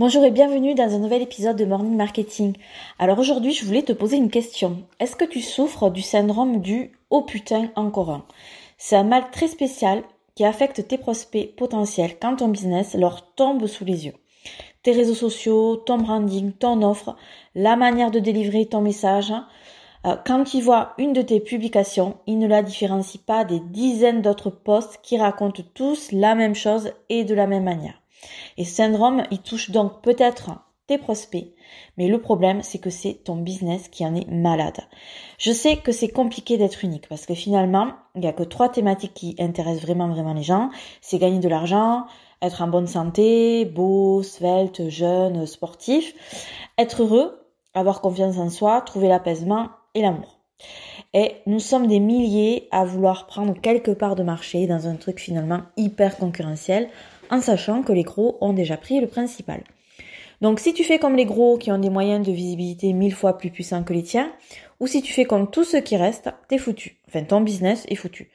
Bonjour et bienvenue dans un nouvel épisode de Morning Marketing. Alors aujourd'hui, je voulais te poser une question. Est-ce que tu souffres du syndrome du oh putain encore un? C'est un mal très spécial qui affecte tes prospects potentiels quand ton business leur tombe sous les yeux. Tes réseaux sociaux, ton branding, ton offre, la manière de délivrer ton message. Euh, quand ils voient une de tes publications, ils ne la différencient pas des dizaines d'autres posts qui racontent tous la même chose et de la même manière. Et ce syndrome, il touche donc peut-être tes prospects, mais le problème, c'est que c'est ton business qui en est malade. Je sais que c'est compliqué d'être unique parce que finalement, il n'y a que trois thématiques qui intéressent vraiment, vraiment les gens. C'est gagner de l'argent, être en bonne santé, beau, svelte, jeune, sportif, être heureux, avoir confiance en soi, trouver l'apaisement et l'amour. Et nous sommes des milliers à vouloir prendre quelque part de marché dans un truc finalement hyper concurrentiel en sachant que les gros ont déjà pris le principal. Donc si tu fais comme les gros qui ont des moyens de visibilité mille fois plus puissants que les tiens, ou si tu fais comme tous ceux qui restent, t'es foutu. Enfin, ton business est foutu.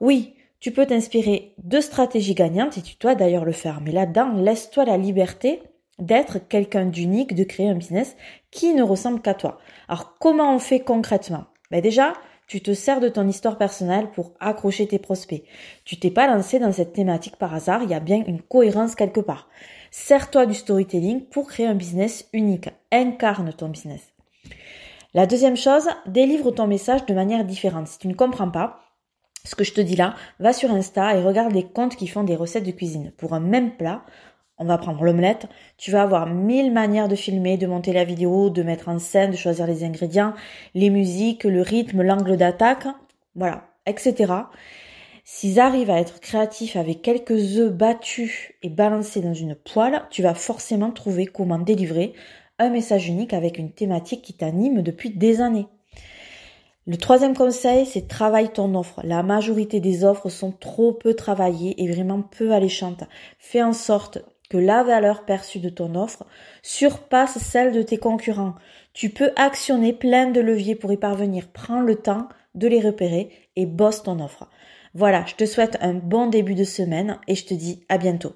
Oui, tu peux t'inspirer de stratégies gagnantes et tu dois d'ailleurs le faire. Mais là-dedans, laisse-toi la liberté d'être quelqu'un d'unique, de créer un business qui ne ressemble qu'à toi. Alors comment on fait concrètement? Ben Déjà, tu te sers de ton histoire personnelle pour accrocher tes prospects. Tu t'es pas lancé dans cette thématique par hasard, il y a bien une cohérence quelque part. Sers-toi du storytelling pour créer un business unique. Incarne ton business. La deuxième chose, délivre ton message de manière différente. Si tu ne comprends pas, ce que je te dis là, va sur Insta et regarde les comptes qui font des recettes de cuisine. Pour un même plat, on va prendre l'omelette, tu vas avoir mille manières de filmer, de monter la vidéo, de mettre en scène, de choisir les ingrédients, les musiques, le rythme, l'angle d'attaque, voilà, etc. S'ils arrivent à être créatifs avec quelques œufs battus et balancés dans une poêle, tu vas forcément trouver comment délivrer un message unique avec une thématique qui t'anime depuis des années. Le troisième conseil, c'est travaille ton offre. La majorité des offres sont trop peu travaillées et vraiment peu alléchantes. Fais en sorte que la valeur perçue de ton offre surpasse celle de tes concurrents. Tu peux actionner plein de leviers pour y parvenir. Prends le temps de les repérer et bosse ton offre. Voilà, je te souhaite un bon début de semaine et je te dis à bientôt.